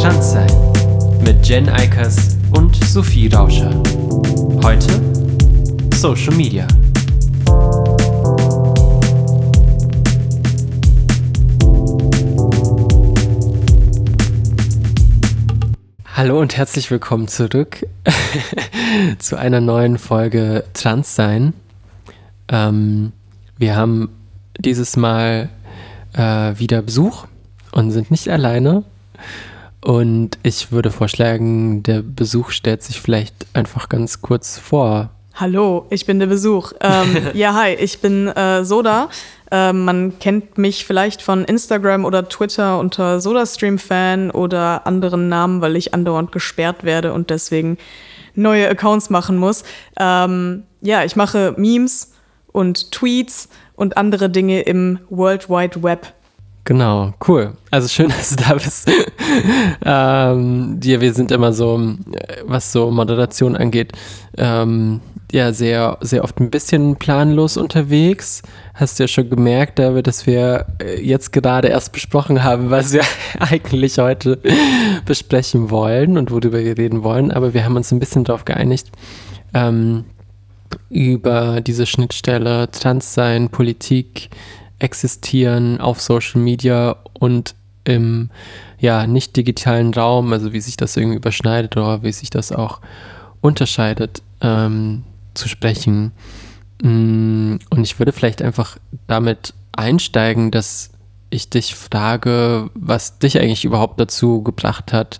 Transsein mit Jen Eikers und Sophie Rauscher. Heute Social Media. Hallo und herzlich willkommen zurück zu einer neuen Folge Transsein. Ähm, wir haben dieses Mal äh, wieder Besuch und sind nicht alleine. Und ich würde vorschlagen, der Besuch stellt sich vielleicht einfach ganz kurz vor. Hallo, ich bin der Besuch. Ähm, ja, hi, ich bin äh, Soda. Ähm, man kennt mich vielleicht von Instagram oder Twitter unter SodaStream-Fan oder anderen Namen, weil ich andauernd gesperrt werde und deswegen neue Accounts machen muss. Ähm, ja, ich mache Memes und Tweets und andere Dinge im World Wide Web. Genau, cool. Also schön, dass du da bist. ähm, ja, wir sind immer so, was so Moderation angeht, ähm, ja, sehr, sehr oft ein bisschen planlos unterwegs. Hast du ja schon gemerkt, David, dass wir äh, jetzt gerade erst besprochen haben, was wir eigentlich heute besprechen wollen und worüber wir reden wollen. Aber wir haben uns ein bisschen darauf geeinigt, ähm, über diese Schnittstelle Transsein, Politik, existieren auf Social Media und im ja, nicht digitalen Raum, also wie sich das irgendwie überschneidet oder wie sich das auch unterscheidet, ähm, zu sprechen. Mm, und ich würde vielleicht einfach damit einsteigen, dass ich dich frage, was dich eigentlich überhaupt dazu gebracht hat,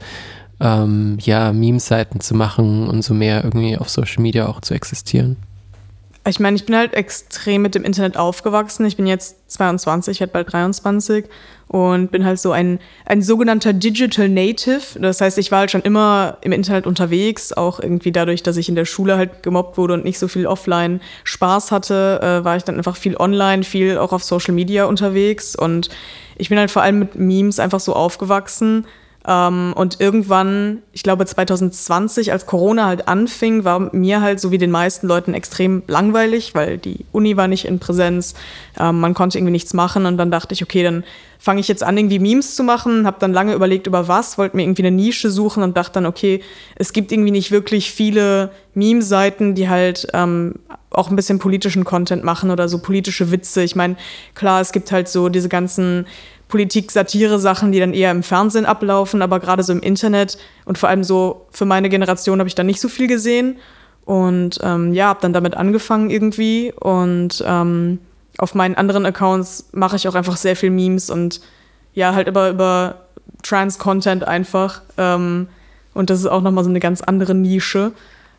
ähm, ja, Meme-Seiten zu machen und so mehr irgendwie auf Social Media auch zu existieren. Ich meine, ich bin halt extrem mit dem Internet aufgewachsen. Ich bin jetzt 22, werde bald 23 und bin halt so ein, ein sogenannter Digital Native. Das heißt, ich war halt schon immer im Internet unterwegs, auch irgendwie dadurch, dass ich in der Schule halt gemobbt wurde und nicht so viel offline Spaß hatte, äh, war ich dann einfach viel online, viel auch auf Social Media unterwegs und ich bin halt vor allem mit Memes einfach so aufgewachsen ähm, und irgendwann, ich glaube 2020, als Corona halt anfing, war mir halt so wie den meisten Leuten extrem langweilig, weil die Uni war nicht in Präsenz, ähm, man konnte irgendwie nichts machen und dann dachte ich, okay, dann fange ich jetzt an, irgendwie Memes zu machen, habe dann lange überlegt über was, wollte mir irgendwie eine Nische suchen und dachte dann, okay, es gibt irgendwie nicht wirklich viele Meme-Seiten, die halt ähm, auch ein bisschen politischen Content machen oder so politische Witze. Ich meine, klar, es gibt halt so diese ganzen Politik-Satire-Sachen, die dann eher im Fernsehen ablaufen, aber gerade so im Internet und vor allem so für meine Generation habe ich da nicht so viel gesehen. Und ähm, ja, habe dann damit angefangen irgendwie. Und ähm, auf meinen anderen Accounts mache ich auch einfach sehr viel Memes und ja, halt immer über Trans-Content einfach. Ähm, und das ist auch nochmal so eine ganz andere Nische,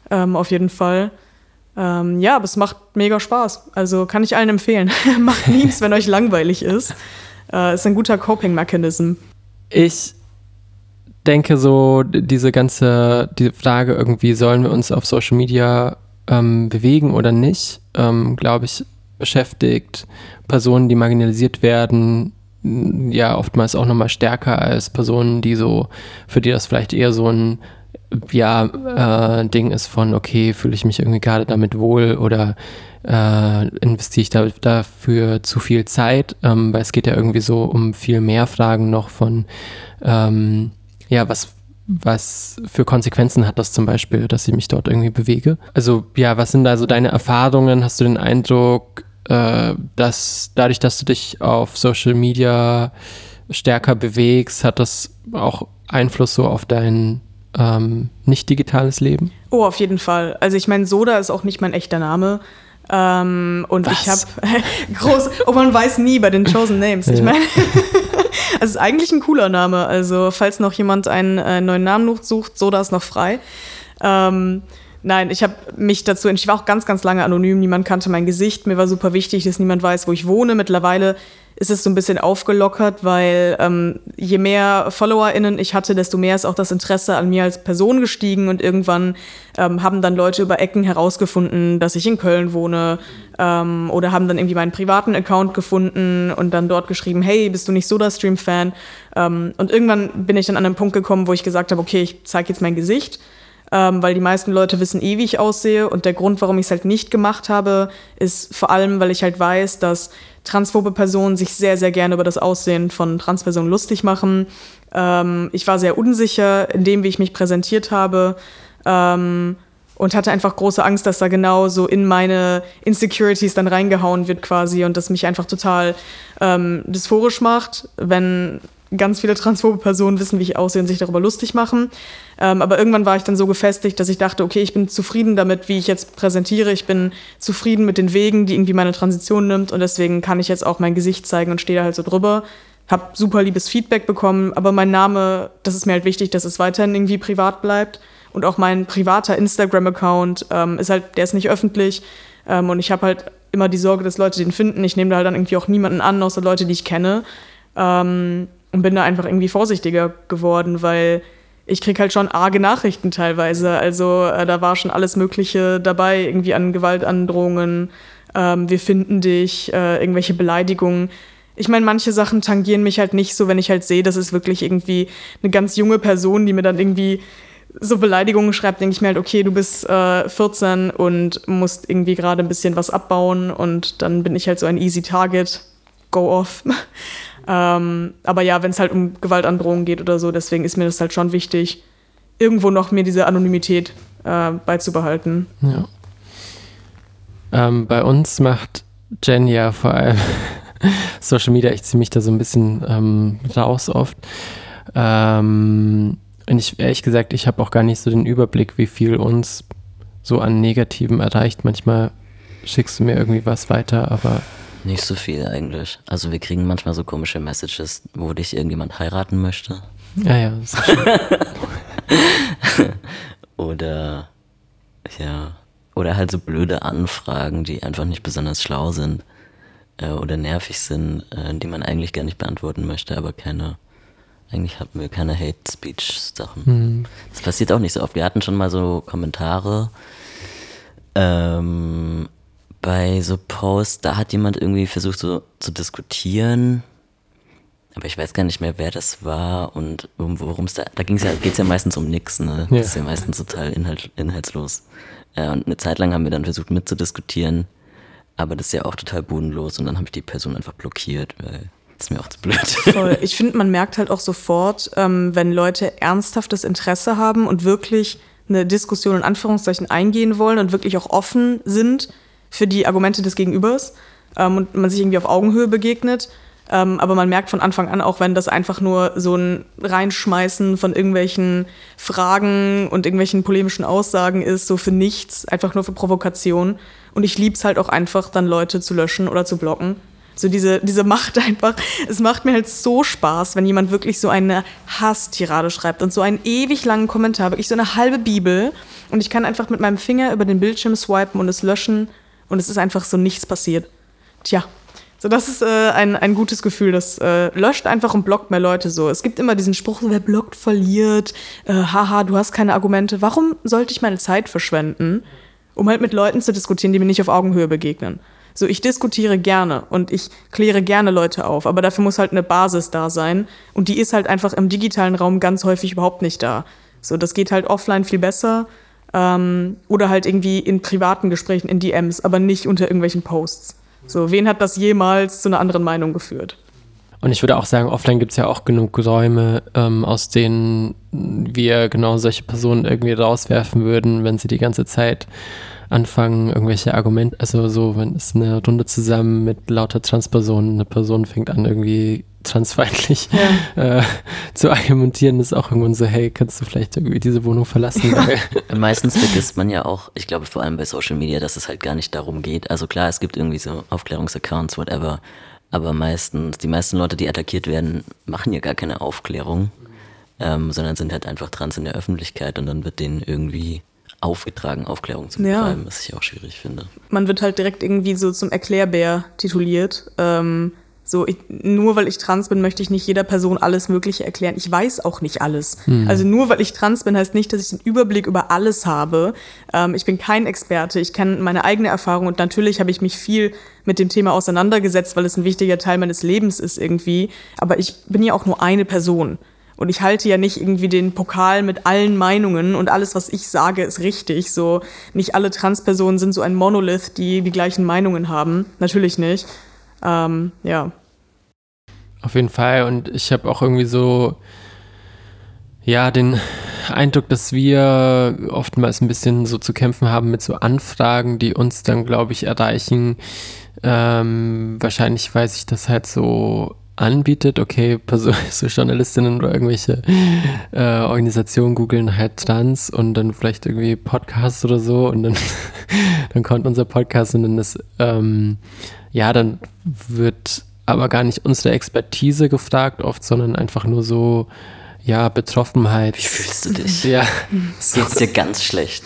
ähm, auf jeden Fall. Ähm, ja, aber es macht mega Spaß. Also kann ich allen empfehlen. Macht Memes, wenn euch langweilig ist äh, ist ein guter Coping-Mechanism. Ich denke so, diese ganze die Frage irgendwie, sollen wir uns auf Social Media ähm, bewegen oder nicht, ähm, glaube ich, beschäftigt Personen, die marginalisiert werden, ja oftmals auch nochmal stärker als Personen, die so, für die das vielleicht eher so ein ja, äh, Ding ist von, okay, fühle ich mich irgendwie gerade damit wohl oder äh, investiere ich da, dafür zu viel Zeit, ähm, weil es geht ja irgendwie so um viel mehr Fragen noch von, ähm, ja, was, was für Konsequenzen hat das zum Beispiel, dass ich mich dort irgendwie bewege? Also ja, was sind da so deine Erfahrungen? Hast du den Eindruck, äh, dass dadurch, dass du dich auf Social Media stärker bewegst, hat das auch Einfluss so auf dein ähm, nicht digitales Leben? Oh, auf jeden Fall. Also ich meine, Soda ist auch nicht mein echter Name. Ähm, und Was? ich habe groß, oh man weiß nie bei den Chosen Names. Ich meine, es ist eigentlich ein cooler Name. Also falls noch jemand einen äh, neuen Namen sucht, Soda ist noch frei. Ähm, Nein, ich habe mich dazu entschieden. Ich war auch ganz, ganz lange anonym. Niemand kannte mein Gesicht. Mir war super wichtig, dass niemand weiß, wo ich wohne. Mittlerweile ist es so ein bisschen aufgelockert, weil ähm, je mehr FollowerInnen ich hatte, desto mehr ist auch das Interesse an mir als Person gestiegen. Und irgendwann ähm, haben dann Leute über Ecken herausgefunden, dass ich in Köln wohne. Ähm, oder haben dann irgendwie meinen privaten Account gefunden und dann dort geschrieben, hey, bist du nicht SodaStream-Fan? Ähm, und irgendwann bin ich dann an einen Punkt gekommen, wo ich gesagt habe, okay, ich zeige jetzt mein Gesicht ähm, weil die meisten Leute wissen eh, wie ich aussehe. Und der Grund, warum ich es halt nicht gemacht habe, ist vor allem, weil ich halt weiß, dass transphobe Personen sich sehr, sehr gerne über das Aussehen von Transpersonen lustig machen. Ähm, ich war sehr unsicher in dem, wie ich mich präsentiert habe. Ähm, und hatte einfach große Angst, dass da genau so in meine Insecurities dann reingehauen wird quasi und das mich einfach total ähm, dysphorisch macht, wenn ganz viele transphobe Personen wissen, wie ich aussehe und sich darüber lustig machen. Ähm, aber irgendwann war ich dann so gefestigt, dass ich dachte, okay, ich bin zufrieden damit, wie ich jetzt präsentiere. Ich bin zufrieden mit den Wegen, die irgendwie meine Transition nimmt. Und deswegen kann ich jetzt auch mein Gesicht zeigen und stehe da halt so drüber. Hab super liebes Feedback bekommen, aber mein Name, das ist mir halt wichtig, dass es weiterhin irgendwie privat bleibt. Und auch mein privater Instagram-Account ähm, ist halt, der ist nicht öffentlich. Ähm, und ich habe halt immer die Sorge, dass Leute den finden. Ich nehme da halt dann irgendwie auch niemanden an, außer Leute, die ich kenne. Ähm, und bin da einfach irgendwie vorsichtiger geworden, weil ich krieg halt schon arge Nachrichten teilweise. Also äh, da war schon alles Mögliche dabei, irgendwie an Gewaltandrohungen, ähm, wir finden dich, äh, irgendwelche Beleidigungen. Ich meine, manche Sachen tangieren mich halt nicht so, wenn ich halt sehe, das ist wirklich irgendwie eine ganz junge Person, die mir dann irgendwie so Beleidigungen schreibt, denke ich mir halt, okay, du bist äh, 14 und musst irgendwie gerade ein bisschen was abbauen und dann bin ich halt so ein easy Target, go off. Ähm, aber ja, wenn es halt um Gewaltandrohungen geht oder so, deswegen ist mir das halt schon wichtig, irgendwo noch mir diese Anonymität äh, beizubehalten. Ja. Ähm, bei uns macht Jen ja vor allem Social Media, ich ziehe mich da so ein bisschen ähm, raus oft. Ähm, und ich, ehrlich gesagt, ich habe auch gar nicht so den Überblick, wie viel uns so an Negativen erreicht. Manchmal schickst du mir irgendwie was weiter, aber nicht so viel eigentlich. Also wir kriegen manchmal so komische Messages, wo dich irgendjemand heiraten möchte. Ja, ja. Oder ja. Oder halt so blöde Anfragen, die einfach nicht besonders schlau sind äh, oder nervig sind, äh, die man eigentlich gar nicht beantworten möchte, aber keine. Eigentlich hatten wir keine Hate-Speech-Sachen. Mhm. Das passiert auch nicht so oft. Wir hatten schon mal so Kommentare, ähm, bei so Posts, da hat jemand irgendwie versucht so zu diskutieren, aber ich weiß gar nicht mehr, wer das war und worum es da, da ging's ja, geht's ja meistens um nix, ne? Das ist ja meistens total inhalt, inhaltslos. Äh, und eine Zeit lang haben wir dann versucht mitzudiskutieren, aber das ist ja auch total bodenlos und dann habe ich die Person einfach blockiert, weil das ist mir auch zu blöd. Voll. Ich finde, man merkt halt auch sofort, ähm, wenn Leute ernsthaftes Interesse haben und wirklich eine Diskussion in Anführungszeichen eingehen wollen und wirklich auch offen sind, für die Argumente des Gegenübers ähm, und man sich irgendwie auf Augenhöhe begegnet. Ähm, aber man merkt von Anfang an, auch wenn das einfach nur so ein Reinschmeißen von irgendwelchen Fragen und irgendwelchen polemischen Aussagen ist, so für nichts, einfach nur für Provokation. Und ich lieb's halt auch einfach, dann Leute zu löschen oder zu blocken. So diese, diese Macht einfach. Es macht mir halt so Spaß, wenn jemand wirklich so eine Hasstirade schreibt und so einen ewig langen Kommentar, wirklich so eine halbe Bibel. Und ich kann einfach mit meinem Finger über den Bildschirm swipen und es löschen und es ist einfach so nichts passiert. Tja, so das ist äh, ein, ein gutes Gefühl. Das äh, löscht einfach und blockt mehr Leute so. Es gibt immer diesen Spruch, wer blockt, verliert. Äh, haha, du hast keine Argumente. Warum sollte ich meine Zeit verschwenden, um halt mit Leuten zu diskutieren, die mir nicht auf Augenhöhe begegnen? So, ich diskutiere gerne und ich kläre gerne Leute auf, aber dafür muss halt eine Basis da sein. Und die ist halt einfach im digitalen Raum ganz häufig überhaupt nicht da. So, das geht halt offline viel besser. Ähm, oder halt irgendwie in privaten Gesprächen, in DMs, aber nicht unter irgendwelchen Posts. So, wen hat das jemals zu einer anderen Meinung geführt? Und ich würde auch sagen, offline gibt es ja auch genug Räume, ähm, aus denen wir genau solche Personen irgendwie rauswerfen würden, wenn sie die ganze Zeit anfangen, irgendwelche Argumente, also so, wenn es eine Runde zusammen mit lauter Transpersonen, eine Person fängt an, irgendwie transfeindlich ja. äh, zu argumentieren, ist auch irgendwann so, hey, kannst du vielleicht irgendwie diese Wohnung verlassen? Meistens vergisst man ja auch, ich glaube vor allem bei Social Media, dass es halt gar nicht darum geht. Also klar, es gibt irgendwie so Aufklärungsaccounts, whatever, aber meistens, die meisten Leute, die attackiert werden, machen ja gar keine Aufklärung, ähm, sondern sind halt einfach trans in der Öffentlichkeit und dann wird denen irgendwie aufgetragen, Aufklärung zu betreiben, ja. was ich auch schwierig finde. Man wird halt direkt irgendwie so zum Erklärbär tituliert. Ähm, so, ich, nur weil ich trans bin, möchte ich nicht jeder Person alles Mögliche erklären. Ich weiß auch nicht alles. Mhm. Also nur weil ich trans bin, heißt nicht, dass ich den Überblick über alles habe. Ähm, ich bin kein Experte. Ich kenne meine eigene Erfahrung und natürlich habe ich mich viel mit dem Thema auseinandergesetzt, weil es ein wichtiger Teil meines Lebens ist irgendwie. Aber ich bin ja auch nur eine Person. Und ich halte ja nicht irgendwie den Pokal mit allen Meinungen und alles, was ich sage, ist richtig. So, nicht alle Transpersonen sind so ein Monolith, die die gleichen Meinungen haben. Natürlich nicht. Ähm, ja. Auf jeden Fall. Und ich habe auch irgendwie so, ja, den Eindruck, dass wir oftmals ein bisschen so zu kämpfen haben mit so Anfragen, die uns dann, glaube ich, erreichen. Ähm, wahrscheinlich, weil sich das halt so anbietet, okay, Person, so Journalistinnen oder irgendwelche äh, Organisationen googeln halt Trans und dann vielleicht irgendwie Podcasts oder so und dann, dann kommt unser Podcast und dann ist, ähm, ja, dann wird aber gar nicht unsere Expertise gefragt oft, sondern einfach nur so, ja, Betroffenheit. Wie fühlst du dich? Ja. Es geht dir ganz schlecht.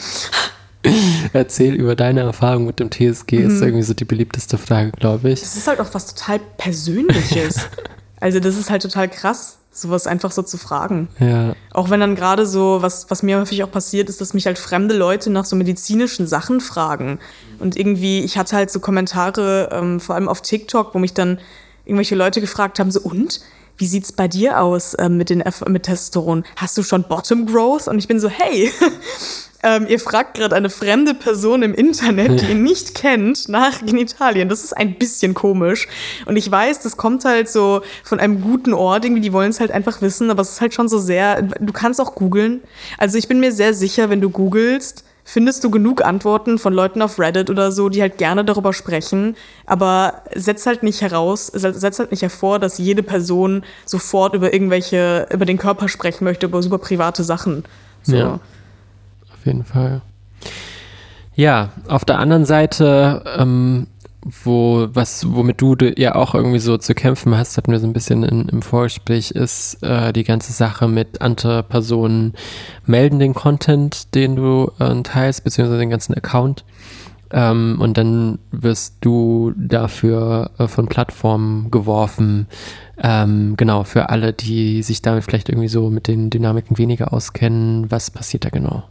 Erzähl über deine Erfahrung mit dem TSG, mhm. ist irgendwie so die beliebteste Frage, glaube ich. Das ist halt auch was total Persönliches. also, das ist halt total krass, sowas einfach so zu fragen. Ja. Auch wenn dann gerade so, was, was mir häufig auch passiert, ist, dass mich halt fremde Leute nach so medizinischen Sachen fragen. Und irgendwie, ich hatte halt so Kommentare, ähm, vor allem auf TikTok, wo mich dann irgendwelche Leute gefragt haben, so, und? wie sieht's bei dir aus ähm, mit, den mit Testosteron? Hast du schon Bottom Growth? Und ich bin so, hey, ähm, ihr fragt gerade eine fremde Person im Internet, die ihr nicht kennt, nach Genitalien. Das ist ein bisschen komisch. Und ich weiß, das kommt halt so von einem guten Ort, irgendwie, die wollen es halt einfach wissen, aber es ist halt schon so sehr, du kannst auch googeln. Also ich bin mir sehr sicher, wenn du googelst, findest du genug Antworten von Leuten auf Reddit oder so, die halt gerne darüber sprechen, aber setzt halt nicht heraus, setzt halt nicht hervor, dass jede Person sofort über irgendwelche, über den Körper sprechen möchte, über super private Sachen. So. Ja, auf jeden Fall. Ja, auf der anderen Seite ähm, wo, was, womit du ja auch irgendwie so zu kämpfen hast, hatten wir so ein bisschen in, im Vorgespräch, ist äh, die ganze Sache mit andere Personen melden den Content, den du äh, teilst, beziehungsweise den ganzen Account. Ähm, und dann wirst du dafür äh, von Plattformen geworfen. Ähm, genau, für alle, die sich damit vielleicht irgendwie so mit den Dynamiken weniger auskennen, was passiert da genau?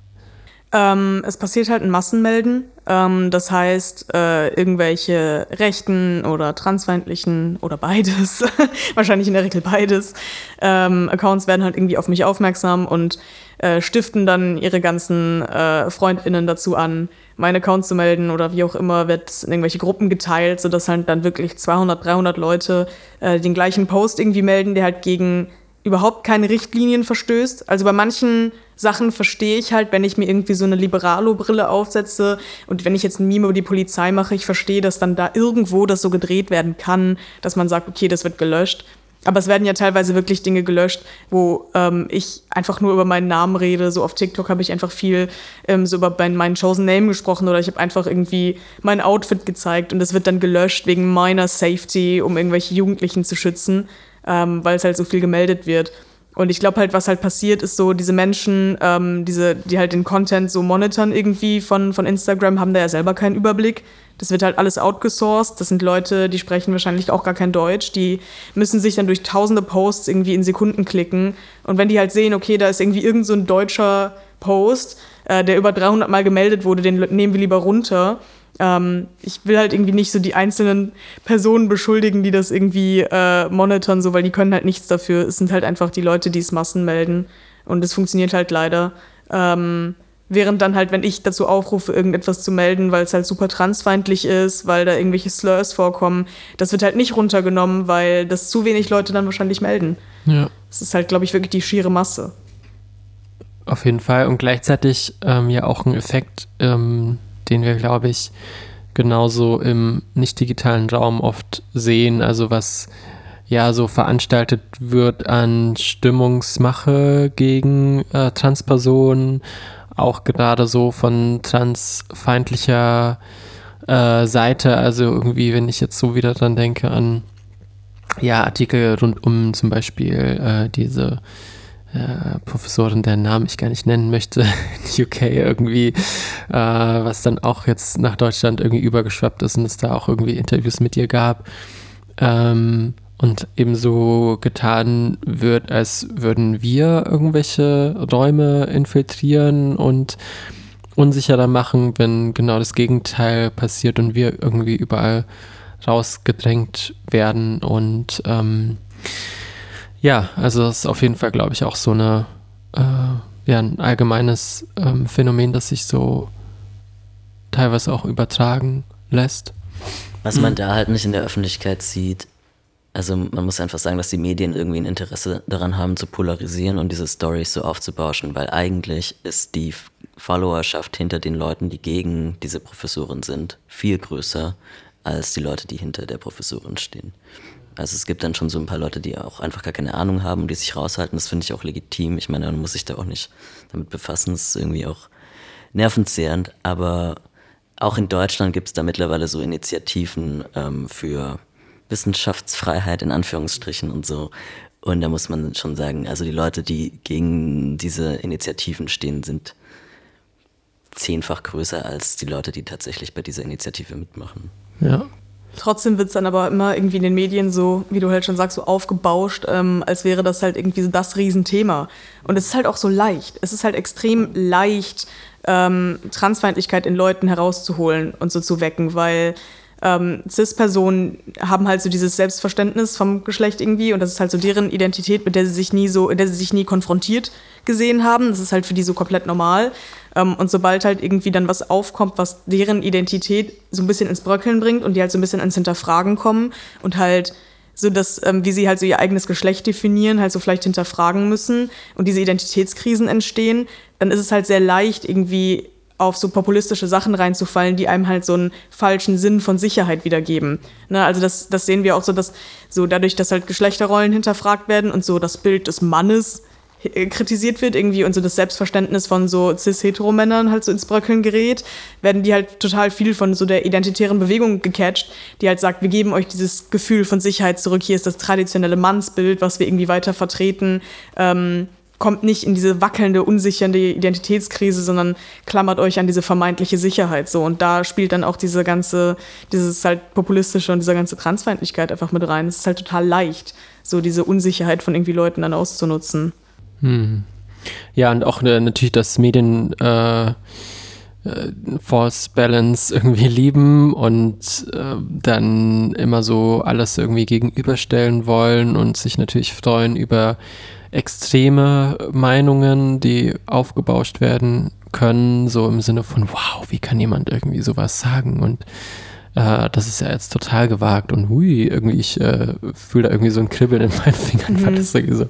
Ähm, es passiert halt ein Massenmelden. Ähm, das heißt, äh, irgendwelche rechten oder transfeindlichen oder beides, wahrscheinlich in der Regel beides, ähm, Accounts werden halt irgendwie auf mich aufmerksam und äh, stiften dann ihre ganzen äh, FreundInnen dazu an, meinen Account zu melden oder wie auch immer, wird in irgendwelche Gruppen geteilt, sodass halt dann wirklich 200, 300 Leute äh, den gleichen Post irgendwie melden, der halt gegen überhaupt keine Richtlinien verstößt. Also bei manchen Sachen verstehe ich halt, wenn ich mir irgendwie so eine Liberalo-Brille aufsetze und wenn ich jetzt ein Meme über die Polizei mache, ich verstehe, dass dann da irgendwo das so gedreht werden kann, dass man sagt, okay, das wird gelöscht. Aber es werden ja teilweise wirklich Dinge gelöscht, wo ähm, ich einfach nur über meinen Namen rede. So auf TikTok habe ich einfach viel ähm, so über mein, meinen Chosen Name gesprochen oder ich habe einfach irgendwie mein Outfit gezeigt und es wird dann gelöscht wegen meiner Safety, um irgendwelche Jugendlichen zu schützen ähm, weil es halt so viel gemeldet wird. Und ich glaube halt, was halt passiert, ist so, diese Menschen, ähm, diese, die halt den Content so monitoren irgendwie von, von Instagram, haben da ja selber keinen Überblick. Das wird halt alles outgesourced. Das sind Leute, die sprechen wahrscheinlich auch gar kein Deutsch. Die müssen sich dann durch tausende Posts irgendwie in Sekunden klicken. Und wenn die halt sehen, okay, da ist irgendwie irgend so ein deutscher Post, äh, der über 300 Mal gemeldet wurde, den nehmen wir lieber runter ähm, ich will halt irgendwie nicht so die einzelnen Personen beschuldigen, die das irgendwie äh, monitoren, so, weil die können halt nichts dafür. Es sind halt einfach die Leute, die es Massen melden. Und es funktioniert halt leider. Ähm, während dann halt, wenn ich dazu aufrufe, irgendetwas zu melden, weil es halt super transfeindlich ist, weil da irgendwelche Slurs vorkommen, das wird halt nicht runtergenommen, weil das zu wenig Leute dann wahrscheinlich melden. Ja. Das ist halt, glaube ich, wirklich die schiere Masse. Auf jeden Fall und gleichzeitig ähm, ja auch ein Effekt, ähm, den wir, glaube ich, genauso im nicht digitalen Raum oft sehen. Also was ja so veranstaltet wird an Stimmungsmache gegen äh, Transpersonen, auch gerade so von transfeindlicher äh, Seite. Also irgendwie, wenn ich jetzt so wieder dran denke an ja, Artikel rund um zum Beispiel äh, diese äh, Professorin, deren Namen ich gar nicht nennen möchte, in UK irgendwie, äh, was dann auch jetzt nach Deutschland irgendwie übergeschwappt ist und es da auch irgendwie Interviews mit ihr gab. Ähm, und ebenso getan wird, als würden wir irgendwelche Räume infiltrieren und unsicherer machen, wenn genau das Gegenteil passiert und wir irgendwie überall rausgedrängt werden und ähm, ja, also das ist auf jeden Fall, glaube ich, auch so eine, äh, ja, ein allgemeines ähm, Phänomen, das sich so teilweise auch übertragen lässt. Was man mhm. da halt nicht in der Öffentlichkeit sieht, also man muss einfach sagen, dass die Medien irgendwie ein Interesse daran haben, zu polarisieren und diese Stories so aufzubauschen, weil eigentlich ist die Followerschaft hinter den Leuten, die gegen diese Professorin sind, viel größer als die Leute, die hinter der Professorin stehen. Also es gibt dann schon so ein paar Leute, die auch einfach gar keine Ahnung haben und die sich raushalten. Das finde ich auch legitim. Ich meine, man muss sich da auch nicht damit befassen. Das ist irgendwie auch nervenzehrend. Aber auch in Deutschland gibt es da mittlerweile so Initiativen ähm, für Wissenschaftsfreiheit in Anführungsstrichen und so. Und da muss man schon sagen, also die Leute, die gegen diese Initiativen stehen, sind zehnfach größer als die Leute, die tatsächlich bei dieser Initiative mitmachen. Ja. Trotzdem wird es dann aber immer irgendwie in den Medien so, wie du halt schon sagst, so aufgebauscht, ähm, als wäre das halt irgendwie so das Riesenthema. Und es ist halt auch so leicht. Es ist halt extrem leicht, ähm, Transfeindlichkeit in Leuten herauszuholen und so zu wecken, weil ähm, Cis-Personen haben halt so dieses Selbstverständnis vom Geschlecht irgendwie und das ist halt so deren Identität, mit der sie sich nie so, in der sie sich nie konfrontiert gesehen haben. Das ist halt für die so komplett normal. Ähm, und sobald halt irgendwie dann was aufkommt, was deren Identität so ein bisschen ins Bröckeln bringt und die halt so ein bisschen ans Hinterfragen kommen und halt so dass, ähm, wie sie halt so ihr eigenes Geschlecht definieren, halt so vielleicht hinterfragen müssen und diese Identitätskrisen entstehen, dann ist es halt sehr leicht, irgendwie auf so populistische Sachen reinzufallen, die einem halt so einen falschen Sinn von Sicherheit wiedergeben. Ne, also das, das sehen wir auch so, dass so dadurch, dass halt Geschlechterrollen hinterfragt werden und so das Bild des Mannes kritisiert wird irgendwie und so das Selbstverständnis von so cis-hetero-Männern halt so ins Bröckeln gerät, werden die halt total viel von so der identitären Bewegung gecatcht, die halt sagt, wir geben euch dieses Gefühl von Sicherheit zurück, hier ist das traditionelle Mannsbild, was wir irgendwie weiter vertreten. Ähm, kommt nicht in diese wackelnde, unsichernde Identitätskrise, sondern klammert euch an diese vermeintliche Sicherheit so. Und da spielt dann auch diese ganze, dieses halt populistische und diese ganze Transfeindlichkeit einfach mit rein. Es ist halt total leicht, so diese Unsicherheit von irgendwie Leuten dann auszunutzen. Hm. Ja, und auch äh, natürlich das Medien äh, False Balance irgendwie lieben und äh, dann immer so alles irgendwie gegenüberstellen wollen und sich natürlich freuen über extreme Meinungen, die aufgebauscht werden können, so im Sinne von, wow, wie kann jemand irgendwie sowas sagen? Und äh, das ist ja jetzt total gewagt und hui, irgendwie, ich äh, fühle da irgendwie so ein Kribbeln in meinen Fingern, mhm. weil das irgendwie so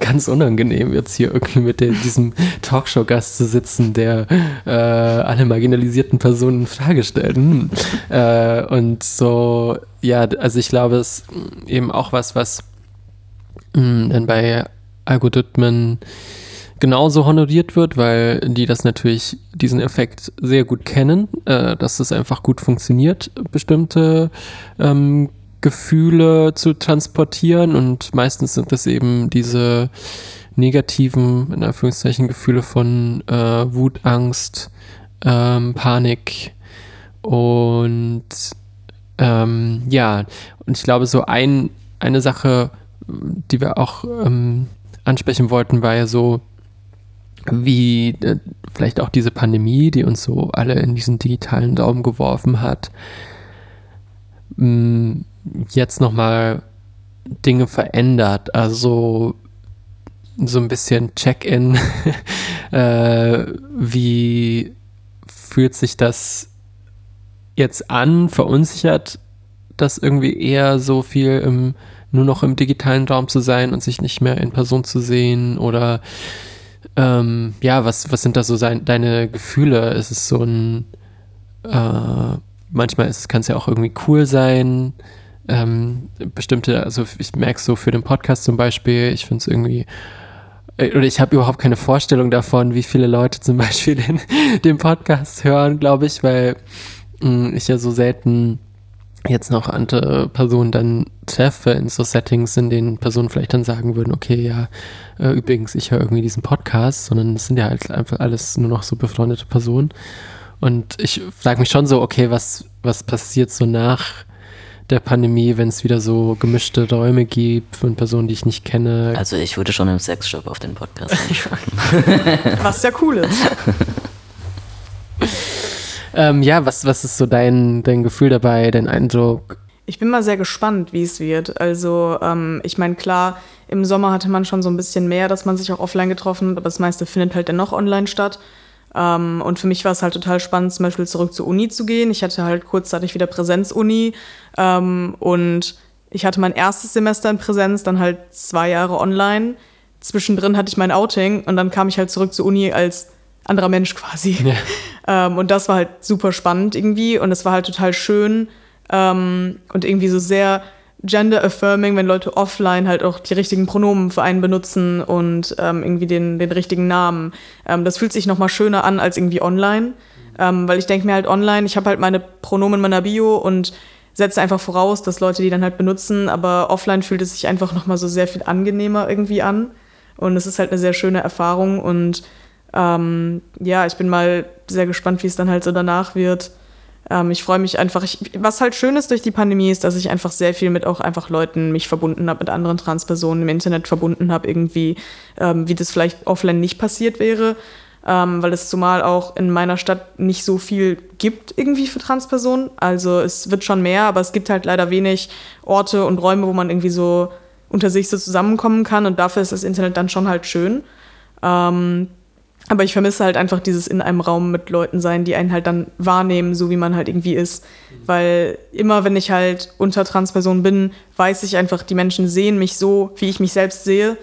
ganz unangenehm, jetzt hier irgendwie mit der, diesem Talkshow-Gast zu sitzen, der äh, alle marginalisierten Personen in Frage stellt. Hm. Äh, und so, ja, also ich glaube, es ist eben auch was, was mh, hm, dann bei Algorithmen genauso honoriert wird, weil die das natürlich, diesen Effekt sehr gut kennen, äh, dass es einfach gut funktioniert, bestimmte ähm, Gefühle zu transportieren. Und meistens sind das eben diese negativen, in Anführungszeichen, Gefühle von äh, Wut, Angst, ähm, Panik. Und ähm, ja, und ich glaube, so ein, eine Sache, die wir auch ähm, ansprechen wollten, war ja so, wie äh, vielleicht auch diese Pandemie, die uns so alle in diesen digitalen Raum geworfen hat, mm, jetzt nochmal Dinge verändert. Also so ein bisschen Check-in. äh, wie fühlt sich das jetzt an? Verunsichert das irgendwie eher so viel im nur noch im digitalen Raum zu sein und sich nicht mehr in Person zu sehen? Oder ähm, ja, was, was sind da so sein, deine Gefühle? Ist es so ein, äh, manchmal kann es ja auch irgendwie cool sein. Ähm, bestimmte, also ich merke so für den Podcast zum Beispiel, ich finde es irgendwie, äh, oder ich habe überhaupt keine Vorstellung davon, wie viele Leute zum Beispiel den, den Podcast hören, glaube ich, weil mh, mm, ich ja so selten jetzt noch andere Personen dann treffe in so Settings, in denen Personen vielleicht dann sagen würden, okay, ja, äh, übrigens, ich höre irgendwie diesen Podcast, sondern es sind ja halt einfach alles nur noch so befreundete Personen. Und ich frage mich schon so, okay, was, was passiert so nach der Pandemie, wenn es wieder so gemischte Räume gibt von Personen, die ich nicht kenne? Also ich würde schon im Sexshop auf den Podcast anschauen. was ja cool ist. Ähm, ja, was, was ist so dein, dein Gefühl dabei, dein Eindruck? Ich bin mal sehr gespannt, wie es wird. Also, ähm, ich meine, klar, im Sommer hatte man schon so ein bisschen mehr, dass man sich auch offline getroffen hat, aber das meiste findet halt dennoch online statt. Ähm, und für mich war es halt total spannend, zum Beispiel zurück zur Uni zu gehen. Ich hatte halt kurzzeitig wieder Präsenzuni ähm, und ich hatte mein erstes Semester in Präsenz, dann halt zwei Jahre online. Zwischendrin hatte ich mein Outing und dann kam ich halt zurück zur Uni als anderer Mensch quasi. Ja. Ähm, und das war halt super spannend irgendwie und es war halt total schön ähm, und irgendwie so sehr gender-affirming, wenn Leute offline halt auch die richtigen Pronomen für einen benutzen und ähm, irgendwie den, den richtigen Namen. Ähm, das fühlt sich nochmal schöner an als irgendwie online, ähm, weil ich denke mir halt online, ich habe halt meine Pronomen in meiner Bio und setze einfach voraus, dass Leute die dann halt benutzen, aber offline fühlt es sich einfach nochmal so sehr viel angenehmer irgendwie an und es ist halt eine sehr schöne Erfahrung und ähm, ja, ich bin mal sehr gespannt, wie es dann halt so danach wird. Ähm, ich freue mich einfach. Ich, was halt schön ist durch die Pandemie ist, dass ich einfach sehr viel mit auch einfach Leuten mich verbunden habe, mit anderen Transpersonen im Internet verbunden habe, irgendwie, ähm, wie das vielleicht offline nicht passiert wäre. Ähm, weil es zumal auch in meiner Stadt nicht so viel gibt irgendwie für Transpersonen. Also es wird schon mehr, aber es gibt halt leider wenig Orte und Räume, wo man irgendwie so unter sich so zusammenkommen kann und dafür ist das Internet dann schon halt schön. Ähm, aber ich vermisse halt einfach dieses in einem Raum mit Leuten sein, die einen halt dann wahrnehmen, so wie man halt irgendwie ist. Weil immer, wenn ich halt unter Transperson bin, weiß ich einfach, die Menschen sehen mich so, wie ich mich selbst sehe.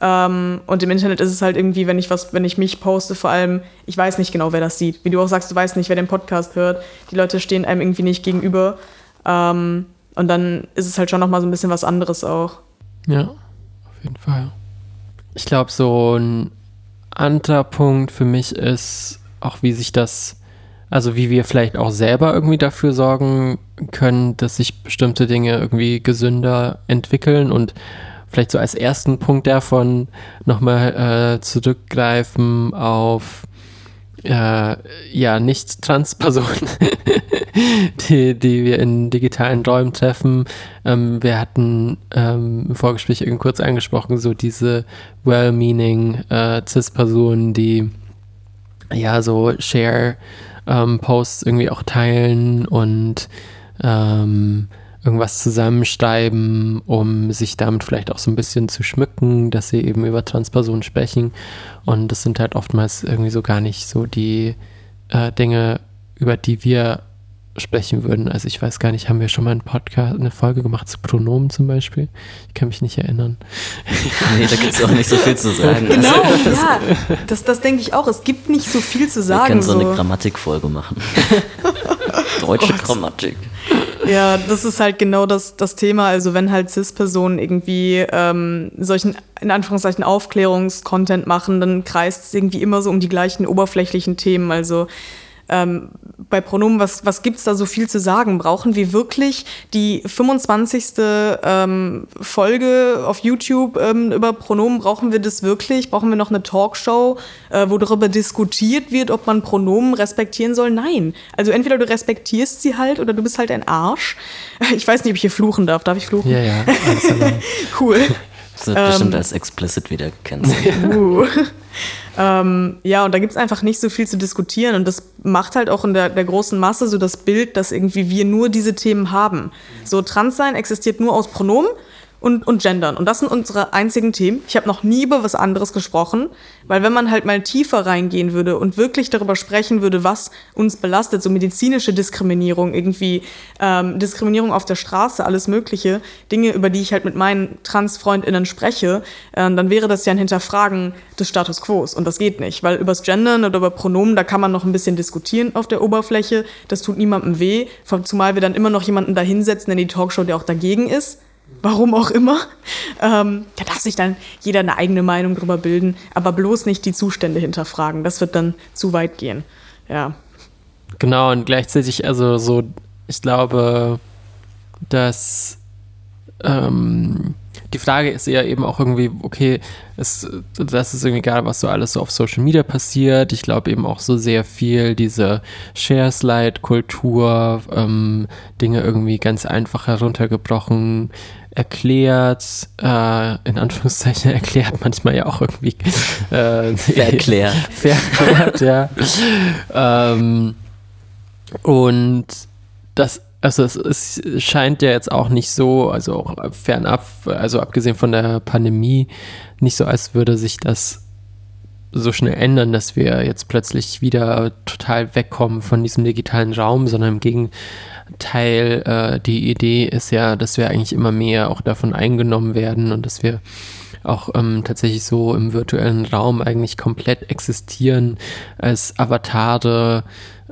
Ähm, und im Internet ist es halt irgendwie, wenn ich was, wenn ich mich poste, vor allem, ich weiß nicht genau, wer das sieht. Wie du auch sagst, du weißt nicht, wer den Podcast hört. Die Leute stehen einem irgendwie nicht gegenüber. Ähm, und dann ist es halt schon nochmal so ein bisschen was anderes auch. Ja, auf jeden Fall. Ich glaube, so ein anderer Punkt für mich ist auch, wie sich das, also wie wir vielleicht auch selber irgendwie dafür sorgen können, dass sich bestimmte Dinge irgendwie gesünder entwickeln. Und vielleicht so als ersten Punkt davon nochmal äh, zurückgreifen auf äh, ja, nicht Transpersonen, die, die wir in digitalen Räumen treffen. Ähm, wir hatten ähm, im Vorgespräch irgendwie kurz angesprochen, so diese well-meaning äh, Cis-Personen, die ja so Share-Posts ähm, irgendwie auch teilen und ähm, irgendwas zusammenschreiben, um sich damit vielleicht auch so ein bisschen zu schmücken, dass sie eben über Transpersonen sprechen. Und das sind halt oftmals irgendwie so gar nicht so die äh, Dinge, über die wir sprechen würden. Also ich weiß gar nicht, haben wir schon mal einen Podcast, eine Folge gemacht zu Pronomen zum Beispiel? Ich kann mich nicht erinnern. Nee, da gibt es auch nicht so viel zu sagen. Genau, also, ja, das, das denke ich auch. Es gibt nicht so viel zu sagen. Wir können so, so. eine Grammatikfolge machen. Deutsche oh Grammatik. Ja, das ist halt genau das, das Thema. Also wenn halt CIS-Personen irgendwie ähm, solchen, in Anführungszeichen, Aufklärungskontent machen, dann kreist es irgendwie immer so um die gleichen oberflächlichen Themen. Also ähm, bei Pronomen, was, was gibt es da so viel zu sagen? Brauchen wir wirklich die 25. Ähm, Folge auf YouTube ähm, über Pronomen? Brauchen wir das wirklich? Brauchen wir noch eine Talkshow, äh, wo darüber diskutiert wird, ob man Pronomen respektieren soll? Nein. Also entweder du respektierst sie halt oder du bist halt ein Arsch. Ich weiß nicht, ob ich hier fluchen darf. Darf ich fluchen? Ja, ja. cool. Das wird bestimmt ähm, als explicit wieder gekennzeichnet. Uh. Ähm, ja, und da gibt es einfach nicht so viel zu diskutieren. Und das macht halt auch in der, der großen Masse so das Bild, dass irgendwie wir nur diese Themen haben. So, Transsein existiert nur aus Pronomen und, und Gendern. Und das sind unsere einzigen Themen. Ich habe noch nie über was anderes gesprochen, weil wenn man halt mal tiefer reingehen würde und wirklich darüber sprechen würde, was uns belastet, so medizinische Diskriminierung, irgendwie ähm, Diskriminierung auf der Straße, alles Mögliche, Dinge, über die ich halt mit meinen Transfreundinnen spreche, äh, dann wäre das ja ein Hinterfragen des Status Quo. Und das geht nicht, weil übers Gendern oder über Pronomen, da kann man noch ein bisschen diskutieren auf der Oberfläche. Das tut niemandem weh, zumal wir dann immer noch jemanden da hinsetzen in die Talkshow, der auch dagegen ist warum auch immer. Ähm, da darf sich dann jeder eine eigene Meinung drüber bilden, aber bloß nicht die Zustände hinterfragen. Das wird dann zu weit gehen. Ja. Genau, und gleichzeitig, also so, ich glaube, dass ähm, die Frage ist ja eben auch irgendwie, okay, es, das ist irgendwie egal, was so alles so auf Social Media passiert. Ich glaube eben auch so sehr viel diese Share-Slide-Kultur, ähm, Dinge irgendwie ganz einfach heruntergebrochen, erklärt, äh, in Anführungszeichen erklärt, manchmal ja auch irgendwie äh, verklärt. verklärt, ja. ähm, und das, also es, es, scheint ja jetzt auch nicht so, also auch fernab, also abgesehen von der Pandemie, nicht so, als würde sich das so schnell ändern, dass wir jetzt plötzlich wieder total wegkommen von diesem digitalen Raum, sondern im Gegenteil, äh, die Idee ist ja, dass wir eigentlich immer mehr auch davon eingenommen werden und dass wir auch ähm, tatsächlich so im virtuellen Raum eigentlich komplett existieren als Avatare,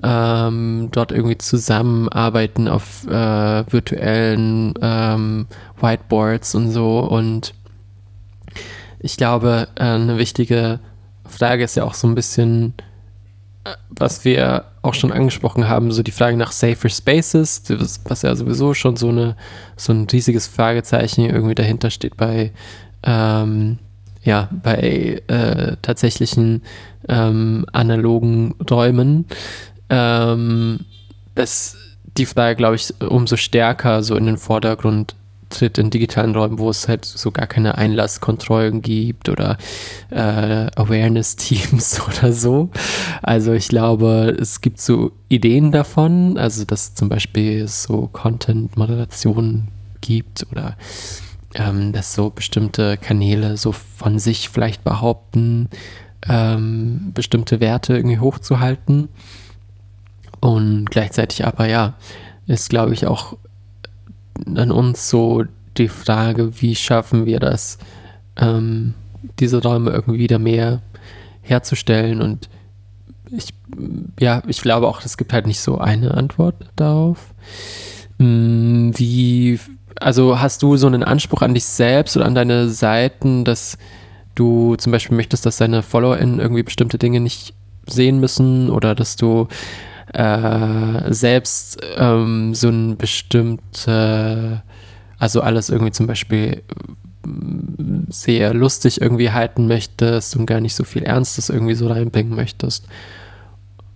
ähm, dort irgendwie zusammenarbeiten auf äh, virtuellen ähm, Whiteboards und so. Und ich glaube, äh, eine wichtige Frage ist ja auch so ein bisschen, was wir auch schon angesprochen haben, so die Frage nach Safer Spaces, was ja sowieso schon so, eine, so ein riesiges Fragezeichen irgendwie dahinter steht bei, ähm, ja, bei äh, tatsächlichen ähm, analogen Räumen. Ähm, dass die Frage, glaube ich, umso stärker so in den Vordergrund tritt in digitalen Räumen, wo es halt so gar keine Einlasskontrollen gibt oder äh, Awareness-Teams oder so. Also ich glaube, es gibt so Ideen davon, also dass zum Beispiel so Content-Moderation gibt oder ähm, dass so bestimmte Kanäle so von sich vielleicht behaupten, ähm, bestimmte Werte irgendwie hochzuhalten. Und gleichzeitig aber ja, ist glaube ich auch an uns so die Frage, wie schaffen wir das, ähm, diese Räume irgendwie wieder mehr herzustellen. Und ich, ja, ich glaube auch, es gibt halt nicht so eine Antwort darauf. Mm, wie, also hast du so einen Anspruch an dich selbst oder an deine Seiten, dass du zum Beispiel möchtest, dass deine FollowerInnen irgendwie bestimmte Dinge nicht sehen müssen oder dass du äh, selbst ähm, so ein bestimmte, also alles irgendwie zum Beispiel mm, sehr lustig irgendwie halten möchtest und gar nicht so viel Ernstes irgendwie so reinbringen möchtest.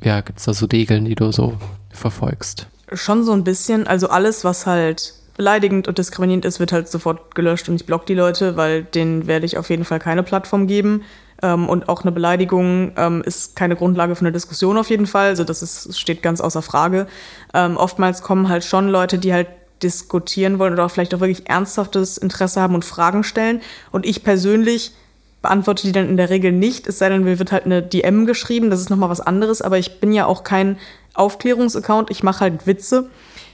Ja, gibt es da so Regeln, die du so verfolgst? Schon so ein bisschen. Also alles, was halt beleidigend und diskriminierend ist, wird halt sofort gelöscht und ich block die Leute, weil denen werde ich auf jeden Fall keine Plattform geben. Ähm, und auch eine Beleidigung ähm, ist keine Grundlage für eine Diskussion auf jeden Fall. Also das ist, steht ganz außer Frage. Ähm, oftmals kommen halt schon Leute, die halt diskutieren wollen oder auch vielleicht auch wirklich ernsthaftes Interesse haben und Fragen stellen. Und ich persönlich beantworte die dann in der Regel nicht, es sei denn, mir wird halt eine DM geschrieben, das ist nochmal was anderes, aber ich bin ja auch kein Aufklärungsaccount, ich mache halt Witze,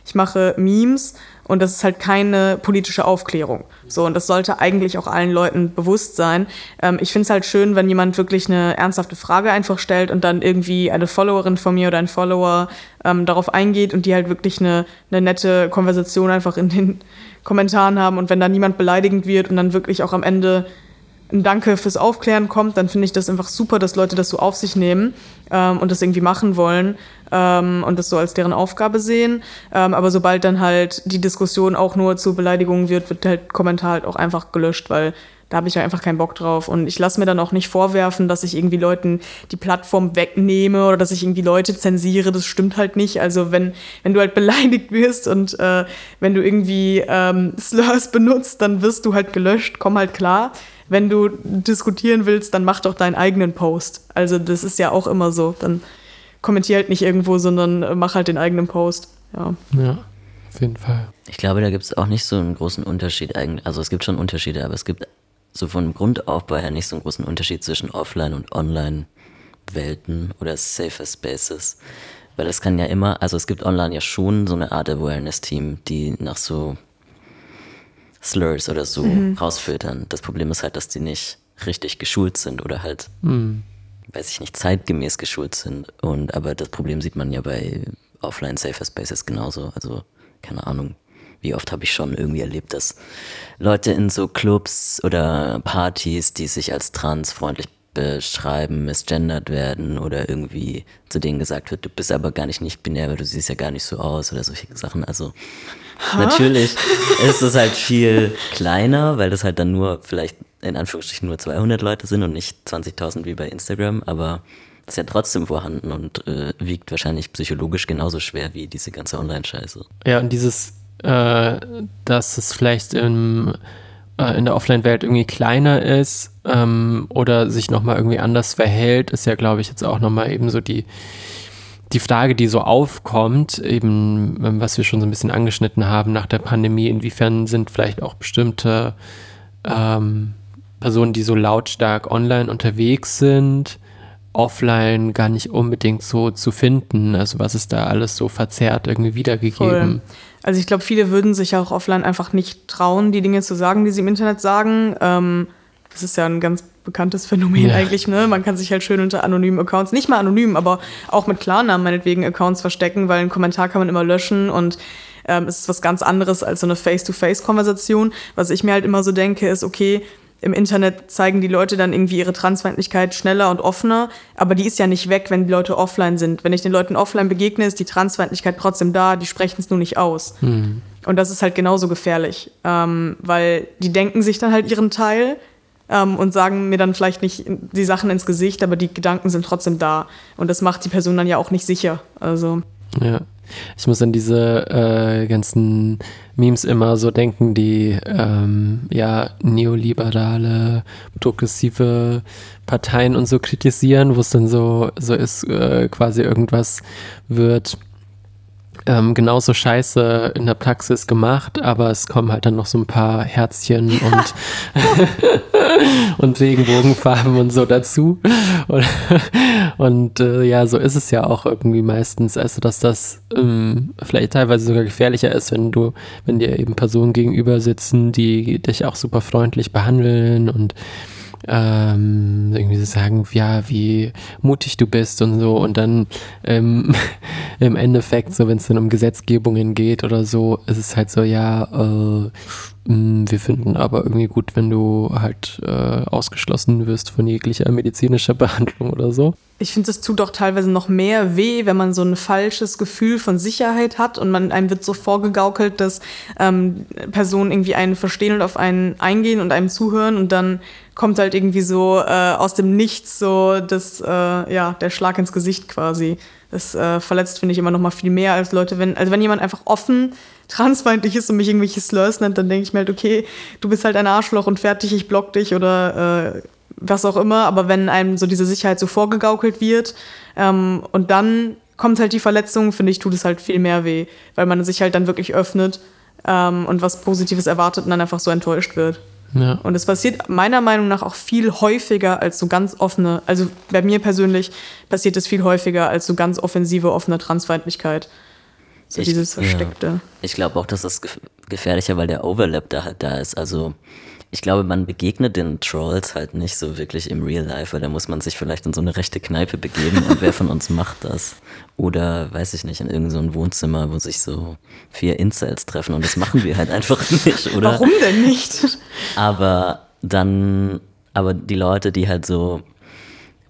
ich mache Memes und das ist halt keine politische Aufklärung. So, und das sollte eigentlich auch allen Leuten bewusst sein. Ähm, ich finde es halt schön, wenn jemand wirklich eine ernsthafte Frage einfach stellt und dann irgendwie eine Followerin von mir oder ein Follower ähm, darauf eingeht und die halt wirklich eine, eine nette Konversation einfach in den Kommentaren haben. Und wenn da niemand beleidigend wird und dann wirklich auch am Ende ein Danke fürs Aufklären kommt, dann finde ich das einfach super, dass Leute das so auf sich nehmen ähm, und das irgendwie machen wollen ähm, und das so als deren Aufgabe sehen. Ähm, aber sobald dann halt die Diskussion auch nur zu Beleidigungen wird, wird halt Kommentar halt auch einfach gelöscht, weil da habe ich ja einfach keinen Bock drauf. Und ich lasse mir dann auch nicht vorwerfen, dass ich irgendwie Leuten die Plattform wegnehme oder dass ich irgendwie Leute zensiere. Das stimmt halt nicht. Also wenn, wenn du halt beleidigt wirst und äh, wenn du irgendwie ähm, Slurs benutzt, dann wirst du halt gelöscht. Komm halt klar wenn du diskutieren willst, dann mach doch deinen eigenen Post. Also das ist ja auch immer so. Dann kommentier halt nicht irgendwo, sondern äh, mach halt den eigenen Post. Ja. Ja, auf jeden Fall. Ich glaube, da gibt es auch nicht so einen großen Unterschied. Also es gibt schon Unterschiede, aber es gibt so von Grundaufbau her nicht so einen großen Unterschied zwischen Offline- und Online-Welten oder Safer Spaces. Weil es kann ja immer, also es gibt online ja schon so eine Art Awareness-Team, die nach so Slurs oder so mhm. rausfiltern. Das Problem ist halt, dass die nicht richtig geschult sind oder halt, mhm. weiß ich nicht, zeitgemäß geschult sind. Und aber das Problem sieht man ja bei Offline Safer Spaces genauso. Also, keine Ahnung. Wie oft habe ich schon irgendwie erlebt, dass Leute in so Clubs oder Partys, die sich als transfreundlich beschreiben, misgendert werden oder irgendwie zu denen gesagt wird, du bist aber gar nicht nicht binär, weil du siehst ja gar nicht so aus oder solche Sachen. Also ha? natürlich ist es halt viel kleiner, weil das halt dann nur vielleicht in Anführungsstrichen nur 200 Leute sind und nicht 20.000 wie bei Instagram, aber es ist ja trotzdem vorhanden und äh, wiegt wahrscheinlich psychologisch genauso schwer wie diese ganze Online-Scheiße. Ja, und dieses, äh, dass es vielleicht im äh, in der Offline-Welt irgendwie kleiner ist ähm, oder sich nochmal irgendwie anders verhält, ist ja, glaube ich, jetzt auch nochmal eben so die, die Frage, die so aufkommt, eben ähm, was wir schon so ein bisschen angeschnitten haben nach der Pandemie, inwiefern sind vielleicht auch bestimmte ähm, Personen, die so lautstark online unterwegs sind, offline gar nicht unbedingt so zu finden. Also was ist da alles so verzerrt irgendwie wiedergegeben? Voll. Also ich glaube, viele würden sich auch offline einfach nicht trauen, die Dinge zu sagen, die sie im Internet sagen. Ähm, das ist ja ein ganz bekanntes Phänomen ja. eigentlich, ne? Man kann sich halt schön unter anonymen Accounts, nicht mal anonym, aber auch mit Klarnamen meinetwegen Accounts verstecken, weil einen Kommentar kann man immer löschen und ähm, es ist was ganz anderes als so eine Face-to-Face-Konversation. Was ich mir halt immer so denke, ist, okay, im Internet zeigen die Leute dann irgendwie ihre Transfeindlichkeit schneller und offener, aber die ist ja nicht weg, wenn die Leute offline sind. Wenn ich den Leuten offline begegne, ist die Transfeindlichkeit trotzdem da, die sprechen es nur nicht aus. Mhm. Und das ist halt genauso gefährlich, ähm, weil die denken sich dann halt ihren Teil ähm, und sagen mir dann vielleicht nicht die Sachen ins Gesicht, aber die Gedanken sind trotzdem da. Und das macht die Person dann ja auch nicht sicher. Also. Ja. Ich muss an diese äh, ganzen Memes immer so denken, die ähm, ja neoliberale, progressive Parteien und so kritisieren, wo es dann so, so ist, äh, quasi irgendwas wird ähm, genauso scheiße in der Praxis gemacht, aber es kommen halt dann noch so ein paar Herzchen und, und Regenbogenfarben und so dazu. Und, und äh, ja, so ist es ja auch irgendwie meistens. Also, dass das ähm, vielleicht teilweise sogar gefährlicher ist, wenn du, wenn dir eben Personen gegenüber sitzen, die dich auch super freundlich behandeln und ähm, irgendwie sagen, ja, wie mutig du bist und so. Und dann ähm, im Endeffekt, so wenn es dann um Gesetzgebungen geht oder so, ist es halt so, ja, äh, wir finden aber irgendwie gut, wenn du halt äh, ausgeschlossen wirst von jeglicher medizinischer Behandlung oder so. Ich finde, es tut doch teilweise noch mehr weh, wenn man so ein falsches Gefühl von Sicherheit hat und man einem wird so vorgegaukelt, dass ähm, Personen irgendwie einen verstehen und auf einen eingehen und einem zuhören und dann kommt halt irgendwie so äh, aus dem Nichts so das, äh, ja, der Schlag ins Gesicht quasi. Das äh, verletzt, finde ich, immer noch mal viel mehr als Leute, wenn, also wenn jemand einfach offen transfeindlich ist und mich irgendwelche Slurs nennt, dann denke ich mir halt, okay, du bist halt ein Arschloch und fertig, ich block dich oder äh, was auch immer. Aber wenn einem so diese Sicherheit so vorgegaukelt wird ähm, und dann kommt halt die Verletzung, finde ich, tut es halt viel mehr weh, weil man sich halt dann wirklich öffnet ähm, und was Positives erwartet und dann einfach so enttäuscht wird. Ja. Und es passiert meiner Meinung nach auch viel häufiger als so ganz offene, also bei mir persönlich passiert es viel häufiger als so ganz offensive, offene Transfeindlichkeit. So ich, dieses Versteckte. Ja. Ich glaube auch, dass das gefährlicher, weil der Overlap da halt da ist. Also ich glaube, man begegnet den Trolls halt nicht so wirklich im Real Life, weil da muss man sich vielleicht in so eine rechte Kneipe begeben und wer von uns macht das? Oder, weiß ich nicht, in irgendein so Wohnzimmer, wo sich so vier Incels treffen und das machen wir halt einfach nicht, oder? Warum denn nicht? Aber dann, aber die Leute, die halt so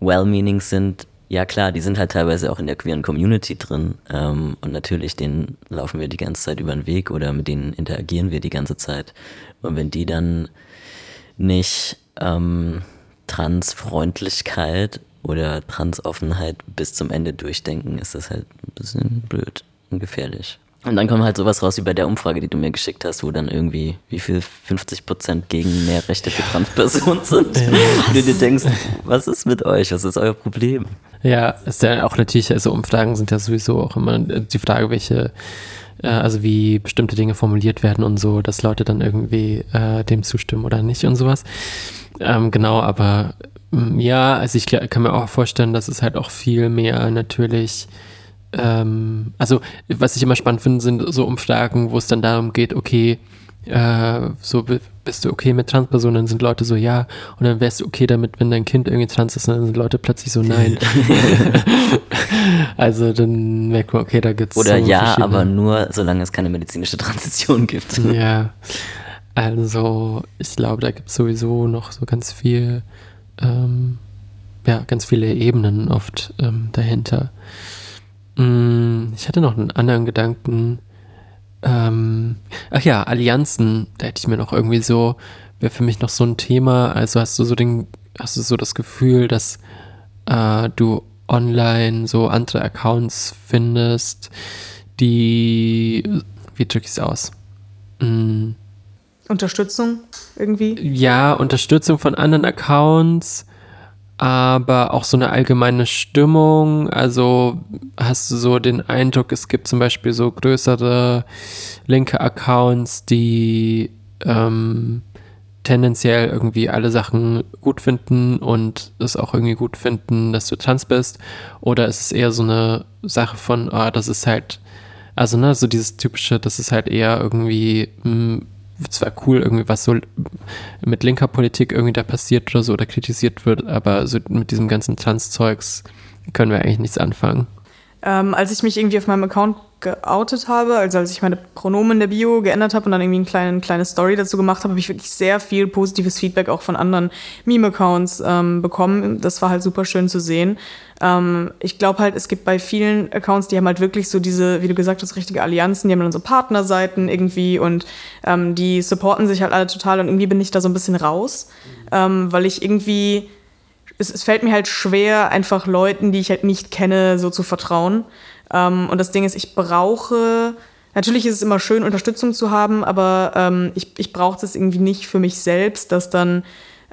well-meaning sind, ja klar, die sind halt teilweise auch in der queeren Community drin ähm, und natürlich, denen laufen wir die ganze Zeit über den Weg oder mit denen interagieren wir die ganze Zeit. Und wenn die dann nicht ähm, Transfreundlichkeit oder Transoffenheit bis zum Ende durchdenken, ist das halt ein bisschen blöd und gefährlich. Und dann kommt halt sowas raus wie bei der Umfrage, die du mir geschickt hast, wo dann irgendwie, wie viel 50 Prozent gegen mehr Rechte für Transpersonen sind. Und du dir denkst, was ist mit euch? Was ist euer Problem? Ja, ist ja auch natürlich, also Umfragen sind ja sowieso auch immer die Frage, welche äh, also wie bestimmte Dinge formuliert werden und so, dass Leute dann irgendwie äh, dem zustimmen oder nicht und sowas. Ähm, genau, aber mm, ja, also ich kann mir auch vorstellen, dass es halt auch viel mehr natürlich ähm, also was ich immer spannend finde, sind so Umfragen, wo es dann darum geht, okay, äh, so bist du okay mit Transpersonen, dann sind Leute so ja und dann wärst du okay damit, wenn dein Kind irgendwie trans ist, dann sind Leute plötzlich so nein. also dann merkt man, okay, da gibt's Oder so ja, aber nur solange es keine medizinische Transition gibt. Ja. Also ich glaube, da gibt es sowieso noch so ganz viel, ähm, ja, ganz viele Ebenen oft ähm, dahinter. Mm, ich hatte noch einen anderen Gedanken. Ähm, ach ja, Allianzen, da hätte ich mir noch irgendwie so, wäre für mich noch so ein Thema. Also hast du so den, hast du so das Gefühl, dass äh, du online so andere Accounts findest, die, wie drücke ich es aus? Mm. Unterstützung irgendwie? Ja, Unterstützung von anderen Accounts aber auch so eine allgemeine Stimmung. Also hast du so den Eindruck, es gibt zum Beispiel so größere linke Accounts, die ähm, tendenziell irgendwie alle Sachen gut finden und es auch irgendwie gut finden, dass du trans bist? Oder ist es eher so eine Sache von, ah, das ist halt, also ne, so dieses typische, das ist halt eher irgendwie, mh, hm, zwar cool, irgendwie was so mit linker Politik irgendwie da passiert oder so oder kritisiert wird, aber so mit diesem ganzen Trans-Zeugs können wir eigentlich nichts anfangen. Ähm, als ich mich irgendwie auf meinem Account geoutet habe, also als ich meine Pronomen in der Bio geändert habe und dann irgendwie eine kleine, kleine Story dazu gemacht habe, habe ich wirklich sehr viel positives Feedback auch von anderen Meme-Accounts ähm, bekommen. Das war halt super schön zu sehen. Ähm, ich glaube halt, es gibt bei vielen Accounts, die haben halt wirklich so diese, wie du gesagt hast, richtige Allianzen, die haben dann so Partnerseiten irgendwie und ähm, die supporten sich halt alle total und irgendwie bin ich da so ein bisschen raus, ähm, weil ich irgendwie es, es, fällt mir halt schwer, einfach Leuten, die ich halt nicht kenne, so zu vertrauen. Ähm, und das Ding ist, ich brauche, natürlich ist es immer schön, Unterstützung zu haben, aber ähm, ich, ich brauche das irgendwie nicht für mich selbst, dass dann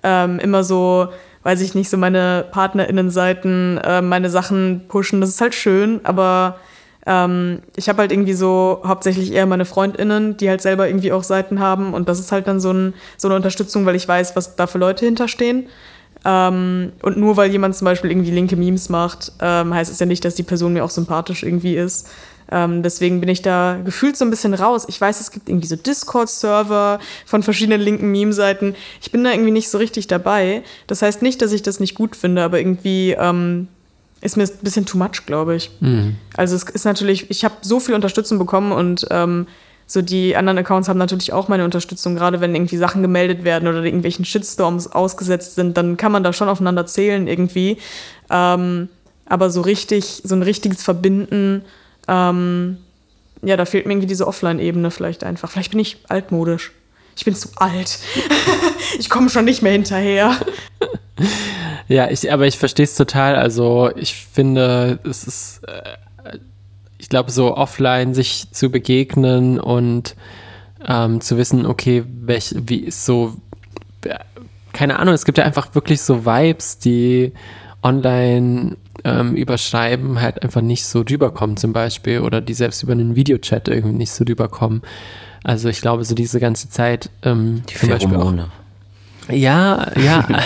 ähm, immer so, weiß ich nicht, so meine PartnerInnenseiten äh, meine Sachen pushen. Das ist halt schön, aber ähm, ich habe halt irgendwie so hauptsächlich eher meine FreundInnen, die halt selber irgendwie auch Seiten haben und das ist halt dann so, ein, so eine Unterstützung, weil ich weiß, was da für Leute hinterstehen. Ähm, und nur weil jemand zum Beispiel irgendwie linke Memes macht, ähm, heißt es ja nicht, dass die Person mir auch sympathisch irgendwie ist. Ähm, deswegen bin ich da gefühlt so ein bisschen raus. Ich weiß, es gibt irgendwie so Discord-Server von verschiedenen linken Meme-Seiten. Ich bin da irgendwie nicht so richtig dabei. Das heißt nicht, dass ich das nicht gut finde, aber irgendwie ähm, ist mir ein bisschen too much, glaube ich. Mhm. Also es ist natürlich, ich habe so viel Unterstützung bekommen und ähm, so die anderen Accounts haben natürlich auch meine Unterstützung, gerade wenn irgendwie Sachen gemeldet werden oder irgendwelchen Shitstorms ausgesetzt sind, dann kann man da schon aufeinander zählen irgendwie. Ähm, aber so richtig, so ein richtiges Verbinden, ähm, ja, da fehlt mir irgendwie diese Offline-Ebene vielleicht einfach. Vielleicht bin ich altmodisch. Ich bin zu alt. ich komme schon nicht mehr hinterher. Ja, ich, aber ich verstehe es total. Also ich finde, es ist äh, ich glaube, so offline sich zu begegnen und ähm, zu wissen, okay, welch, wie ist so, keine Ahnung, es gibt ja einfach wirklich so Vibes, die online ähm, überschreiben, halt einfach nicht so rüberkommen zum Beispiel oder die selbst über einen Videochat irgendwie nicht so rüberkommen. Also ich glaube, so diese ganze Zeit ähm, die zum Beispiel auch, ja, ja.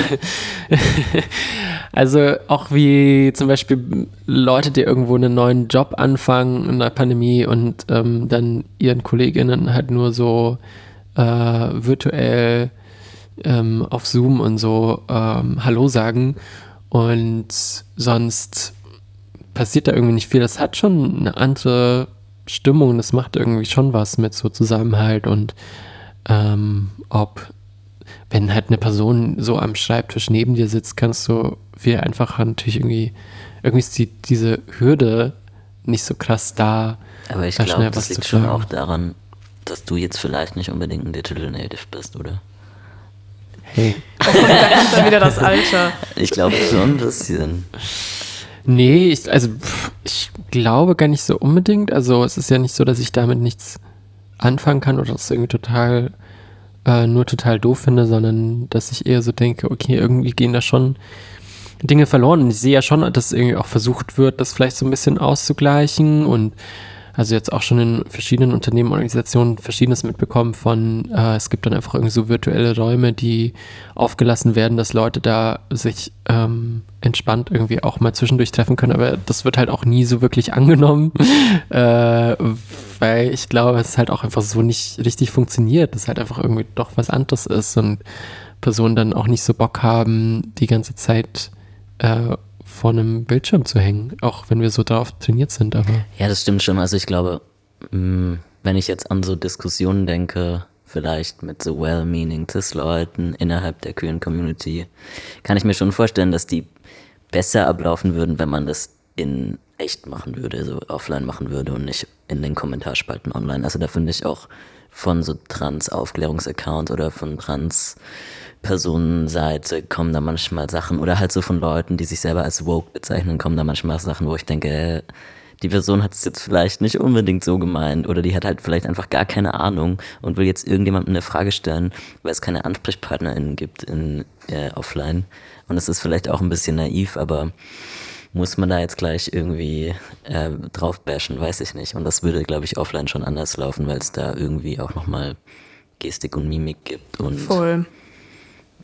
also auch wie zum Beispiel Leute, die irgendwo einen neuen Job anfangen in der Pandemie und ähm, dann ihren KollegInnen halt nur so äh, virtuell ähm, auf Zoom und so ähm, Hallo sagen und sonst passiert da irgendwie nicht viel. Das hat schon eine andere Stimmung, das macht irgendwie schon was mit so Zusammenhalt und ähm, ob wenn halt eine Person so am Schreibtisch neben dir sitzt, kannst du viel einfacher natürlich irgendwie, irgendwie ist die, diese Hürde nicht so krass da. Aber ich glaube, das liegt schon auch daran, dass du jetzt vielleicht nicht unbedingt ein Digital Native bist, oder? Hey. da kommt dann wieder das Alter. Ich glaube schon ein bisschen. Nee, ich, also ich glaube gar nicht so unbedingt. Also es ist ja nicht so, dass ich damit nichts anfangen kann oder das irgendwie total äh, nur total doof finde, sondern dass ich eher so denke, okay, irgendwie gehen da schon Dinge verloren. Und ich sehe ja schon, dass irgendwie auch versucht wird, das vielleicht so ein bisschen auszugleichen und also jetzt auch schon in verschiedenen Unternehmen, Organisationen verschiedenes mitbekommen von, äh, es gibt dann einfach irgendwie so virtuelle Räume, die aufgelassen werden, dass Leute da sich ähm, entspannt irgendwie auch mal zwischendurch treffen können, aber das wird halt auch nie so wirklich angenommen, äh, weil ich glaube, es halt auch einfach so nicht richtig funktioniert, dass halt einfach irgendwie doch was anderes ist und Personen dann auch nicht so Bock haben, die ganze Zeit äh, vor einem Bildschirm zu hängen, auch wenn wir so darauf trainiert sind. Aber ja, das stimmt schon. Also ich glaube, mm, wenn ich jetzt an so Diskussionen denke, vielleicht mit so well-meaning CIS-Leuten innerhalb der queeren Community, kann ich mir schon vorstellen, dass die besser ablaufen würden, wenn man das in echt machen würde, so offline machen würde und nicht in den Kommentarspalten online. Also da finde ich auch von so Trans-Aufklärungsaccounts oder von Trans- Personenseite kommen da manchmal Sachen oder halt so von Leuten, die sich selber als woke bezeichnen, kommen da manchmal Sachen, wo ich denke, die Person hat es jetzt vielleicht nicht unbedingt so gemeint oder die hat halt vielleicht einfach gar keine Ahnung und will jetzt irgendjemandem eine Frage stellen, weil es keine AnsprechpartnerInnen gibt in äh, offline. Und es ist vielleicht auch ein bisschen naiv, aber muss man da jetzt gleich irgendwie äh, drauf bashen, weiß ich nicht. Und das würde, glaube ich, offline schon anders laufen, weil es da irgendwie auch nochmal Gestik und Mimik gibt und Voll.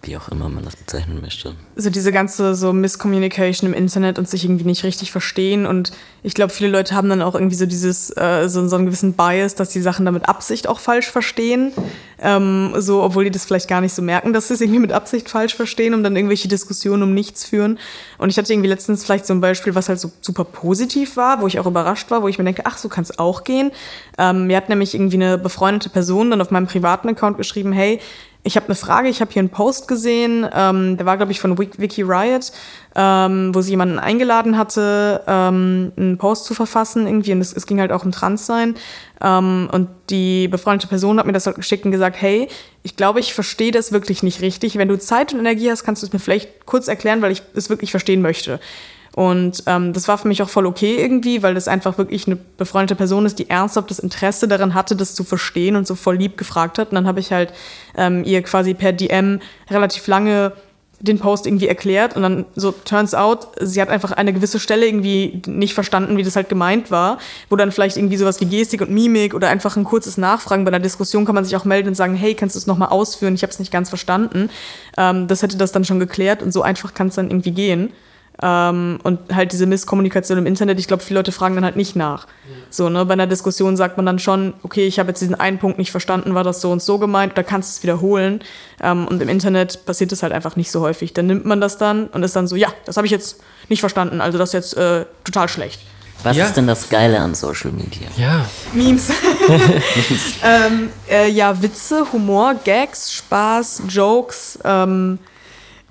Wie auch immer man das bezeichnen möchte. so diese ganze so Misscommunication im Internet und sich irgendwie nicht richtig verstehen. Und ich glaube, viele Leute haben dann auch irgendwie so dieses, äh, so, so einen gewissen Bias, dass die Sachen damit Absicht auch falsch verstehen. Ähm, so, obwohl die das vielleicht gar nicht so merken, dass sie es irgendwie mit Absicht falsch verstehen, um dann irgendwelche Diskussionen um nichts führen. Und ich hatte irgendwie letztens vielleicht so ein Beispiel, was halt so super positiv war, wo ich auch überrascht war, wo ich mir denke, ach, so kann es auch gehen. Ähm, mir hat nämlich irgendwie eine befreundete Person dann auf meinem privaten Account geschrieben, hey, ich habe eine Frage, ich habe hier einen Post gesehen, ähm, der war, glaube ich, von Wik- Wiki Riot, ähm, wo sie jemanden eingeladen hatte, ähm, einen Post zu verfassen irgendwie. Und es, es ging halt auch um Transsein. Ähm, und die befreundete Person hat mir das halt geschickt und gesagt, hey, ich glaube, ich verstehe das wirklich nicht richtig. Wenn du Zeit und Energie hast, kannst du es mir vielleicht kurz erklären, weil ich es wirklich verstehen möchte. Und ähm, das war für mich auch voll okay irgendwie, weil das einfach wirklich eine befreundete Person ist, die ernsthaft das Interesse daran hatte, das zu verstehen und so voll lieb gefragt hat. Und dann habe ich halt ähm, ihr quasi per DM relativ lange den Post irgendwie erklärt und dann so turns out, sie hat einfach eine gewisse Stelle irgendwie nicht verstanden, wie das halt gemeint war, wo dann vielleicht irgendwie sowas wie Gestik und Mimik oder einfach ein kurzes Nachfragen bei einer Diskussion kann man sich auch melden und sagen, hey, kannst du es nochmal ausführen, ich habe es nicht ganz verstanden. Ähm, das hätte das dann schon geklärt und so einfach kann es dann irgendwie gehen. Ähm, und halt diese Misskommunikation im Internet, ich glaube, viele Leute fragen dann halt nicht nach. So, ne, bei einer Diskussion sagt man dann schon, okay, ich habe jetzt diesen einen Punkt nicht verstanden, war das so und so gemeint, da kannst du es wiederholen. Ähm, und im Internet passiert das halt einfach nicht so häufig. Dann nimmt man das dann und ist dann so, ja, das habe ich jetzt nicht verstanden, also das ist jetzt äh, total schlecht. Was Ja. ist denn das Geile an Social Media? Ja. Memes. ähm, äh, ja, Witze, Humor, Gags, Spaß, Jokes. Ähm,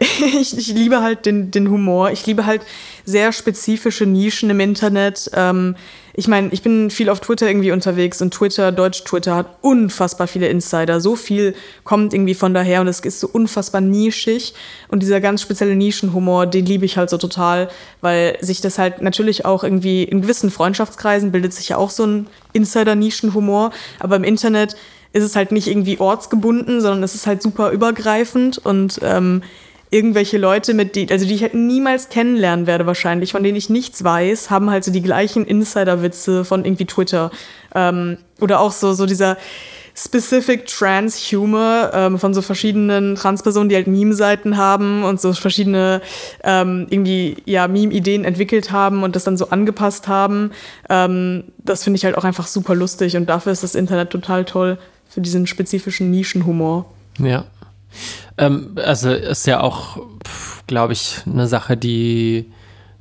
ich, ich liebe halt den, den Humor. Ich liebe halt sehr spezifische Nischen im Internet. Ähm, ich meine, ich bin viel auf Twitter irgendwie unterwegs und Twitter, Deutsch-Twitter hat unfassbar viele Insider. So viel kommt irgendwie von daher und es ist so unfassbar nischig. Und dieser ganz spezielle Nischenhumor, den liebe ich halt so total, weil sich das halt natürlich auch irgendwie in gewissen Freundschaftskreisen bildet sich ja auch so ein Insider-Nischenhumor. Aber im Internet ist es halt nicht irgendwie ortsgebunden, sondern es ist halt super übergreifend und ähm, irgendwelche Leute, mit die, also die ich halt niemals kennenlernen werde wahrscheinlich, von denen ich nichts weiß, haben halt so die gleichen Insider-Witze von irgendwie Twitter. Ähm, oder auch so, so dieser specific Trans-Humor ähm, von so verschiedenen Transpersonen, die halt Meme-Seiten haben und so verschiedene ähm, irgendwie ja Meme-Ideen entwickelt haben und das dann so angepasst haben. Ähm, das finde ich halt auch einfach super lustig und dafür ist das Internet total toll für diesen spezifischen Nischenhumor. Ja. Ähm, also ist ja auch, glaube ich, eine Sache, die,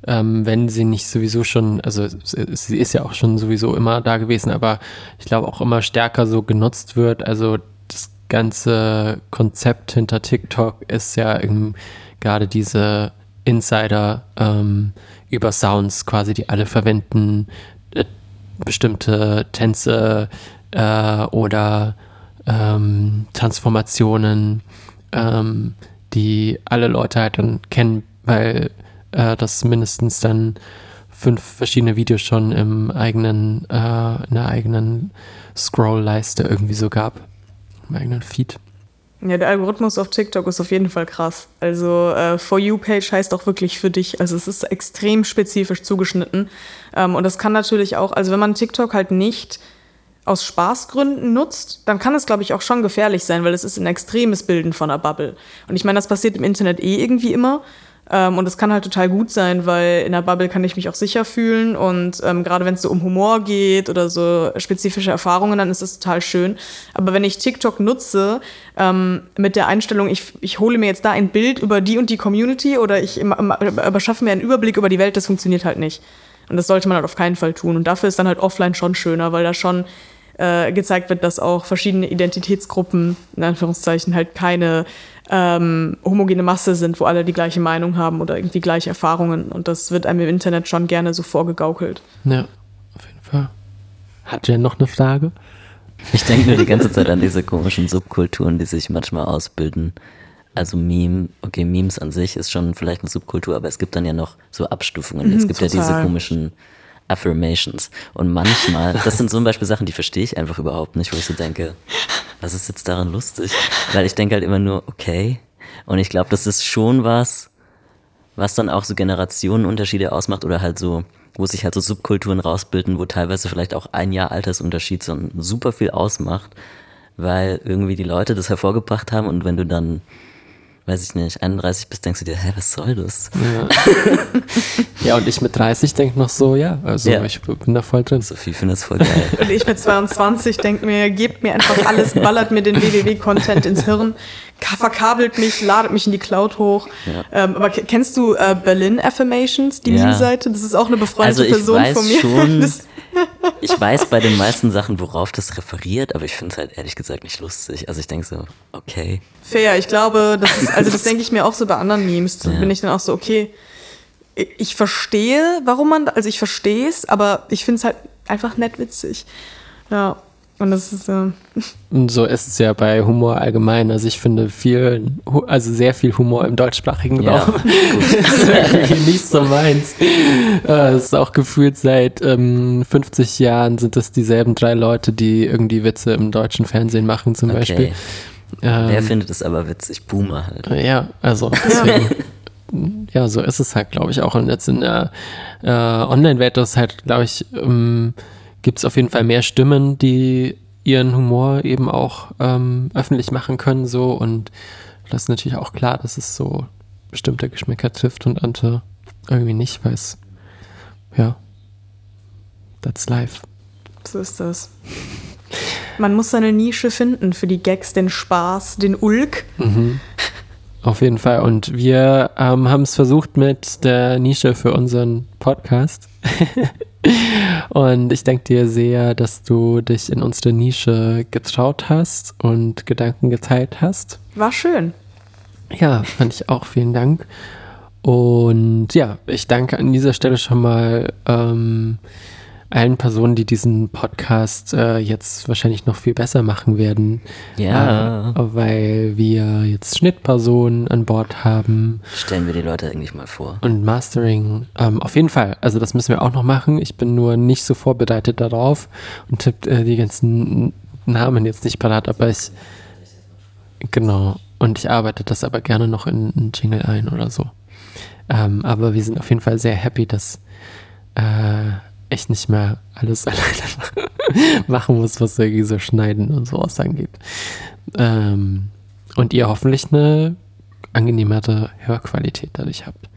ähm, wenn sie nicht sowieso schon, also sie ist ja auch schon sowieso immer da gewesen, aber ich glaube auch immer stärker so genutzt wird. Also das ganze Konzept hinter TikTok ist ja gerade diese Insider ähm, über Sounds quasi, die alle verwenden, äh, bestimmte Tänze äh, oder ähm, Transformationen, ähm, die alle Leute halt dann kennen, weil äh, das mindestens dann fünf verschiedene Videos schon im eigenen, äh, in der eigenen Scroll-Leiste irgendwie so gab. Im eigenen Feed. Ja, der Algorithmus auf TikTok ist auf jeden Fall krass. Also äh, For You-Page heißt auch wirklich für dich. Also es ist extrem spezifisch zugeschnitten. Ähm, und das kann natürlich auch, also wenn man TikTok halt nicht aus Spaßgründen nutzt, dann kann es, glaube ich, auch schon gefährlich sein, weil es ist ein extremes Bilden von einer Bubble. Und ich meine, das passiert im Internet eh irgendwie immer. Ähm, und es kann halt total gut sein, weil in der Bubble kann ich mich auch sicher fühlen. Und ähm, gerade wenn es so um Humor geht oder so spezifische Erfahrungen, dann ist das total schön. Aber wenn ich TikTok nutze, ähm, mit der Einstellung, ich, ich hole mir jetzt da ein Bild über die und die Community oder ich überschaffe mir einen Überblick über die Welt, das funktioniert halt nicht. Und das sollte man halt auf keinen Fall tun. Und dafür ist dann halt offline schon schöner, weil da schon äh, gezeigt wird, dass auch verschiedene Identitätsgruppen, in Anführungszeichen, halt keine ähm, homogene Masse sind, wo alle die gleiche Meinung haben oder irgendwie gleiche Erfahrungen. Und das wird einem im Internet schon gerne so vorgegaukelt. Ja, auf jeden Fall. Hat Jen noch eine Frage? Ich denke nur die ganze Zeit an diese komischen Subkulturen, die sich manchmal ausbilden. Also Meme, okay, Memes an sich ist schon vielleicht eine Subkultur, aber es gibt dann ja noch so Abstufungen. Es Mhm, gibt ja diese total. komischen Affirmations. Und manchmal, das sind zum Beispiel Sachen, die verstehe ich einfach überhaupt nicht, wo ich so denke, was ist jetzt daran lustig? Weil ich denke halt immer nur, okay. Und ich glaube, das ist schon was, was dann auch so Generationenunterschiede ausmacht oder halt so, wo sich halt so Subkulturen rausbilden, wo teilweise vielleicht auch ein Jahr Altersunterschied so super viel ausmacht, weil irgendwie die Leute das hervorgebracht haben und wenn du dann weiß ich nicht, 31 bist, denkst du dir, hä, was soll das? Ja, ja und ich mit 30 denke noch so, ja, also ja. ich bin da voll drin. Sophie findet es voll geil. Und ich mit 22 denke mir, gebt mir einfach alles, ballert mir den WWW-Content ins Hirn, verkabelt mich, ladet mich in die Cloud hoch. Ja. Ähm, aber kennst du äh, Berlin Affirmations, die ja. Meme-Seite? Das ist auch eine befreundete also Person von mir. Schon, ich weiß bei den meisten Sachen, worauf das referiert, aber ich finde es halt ehrlich gesagt nicht lustig. Also ich denke so, okay. Fair, ich glaube, das ist, also das denke ich mir auch so bei anderen Memes. Da ja. bin ich dann auch so, okay, ich verstehe, warum man, also ich verstehe es, aber ich finde es halt einfach nett witzig. Ja. Und das ist äh Und so ist es ja bei Humor allgemein. Also ich finde viel, also sehr viel Humor im deutschsprachigen ja. Raum. das ist nicht so meins. Äh, es ist auch gefühlt seit ähm, 50 Jahren sind das dieselben drei Leute, die irgendwie Witze im deutschen Fernsehen machen zum okay. Beispiel. Ähm, Wer findet es aber witzig? Boomer halt. Ja, also deswegen. ja, so ist es halt, glaube ich, auch. Und jetzt in der äh, Online-Welt ist halt, glaube ich, ähm, gibt es auf jeden Fall mehr Stimmen, die ihren Humor eben auch ähm, öffentlich machen können so und das ist natürlich auch klar, dass es so bestimmte Geschmäcker trifft und andere irgendwie nicht, weil es ja, that's life. So ist das. Man muss seine Nische finden für die Gags, den Spaß, den Ulk. Mhm. Auf jeden Fall. Und wir ähm, haben es versucht mit der Nische für unseren Podcast. und ich danke dir sehr, dass du dich in unsere Nische getraut hast und Gedanken geteilt hast. War schön. Ja, fand ich auch. Vielen Dank. Und ja, ich danke an dieser Stelle schon mal ähm, allen Personen, die diesen Podcast äh, jetzt wahrscheinlich noch viel besser machen werden. Ja. Äh, weil wir jetzt Schnittpersonen an Bord haben. Stellen wir die Leute eigentlich mal vor. Und Mastering. Ähm, auf jeden Fall. Also das müssen wir auch noch machen. Ich bin nur nicht so vorbereitet darauf und tippe äh, die ganzen Namen jetzt nicht parat, aber ich. Genau. Und ich arbeite das aber gerne noch in einen Jingle ein oder so. Ähm, aber wir sind auf jeden Fall sehr happy, dass äh, echt nicht mehr alles alleine machen muss, was irgendwie so Schneiden und sowas angeht. Ähm, und ihr hoffentlich eine angenehmere Hörqualität dadurch habt.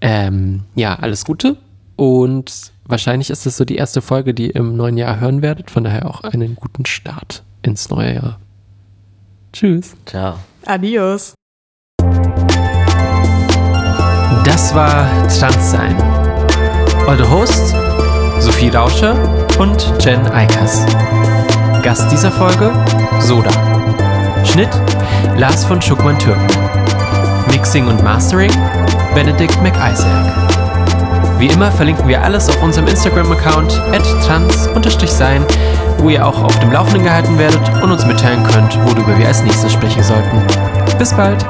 Ähm, ja, alles Gute und wahrscheinlich ist es so die erste Folge, die ihr im neuen Jahr hören werdet. Von daher auch einen guten Start ins neue Jahr. Tschüss. Ciao. Adios. Das war Transsein. Eure Hosts Sophie Rauscher und Jen Eikers. Gast dieser Folge Soda. Schnitt Lars von Schuckmann-Türken. Mixing und Mastering Benedikt McIsaac. Wie immer verlinken wir alles auf unserem Instagram-Account trans-sein, wo ihr auch auf dem Laufenden gehalten werdet und uns mitteilen könnt, worüber wir als nächstes sprechen sollten. Bis bald!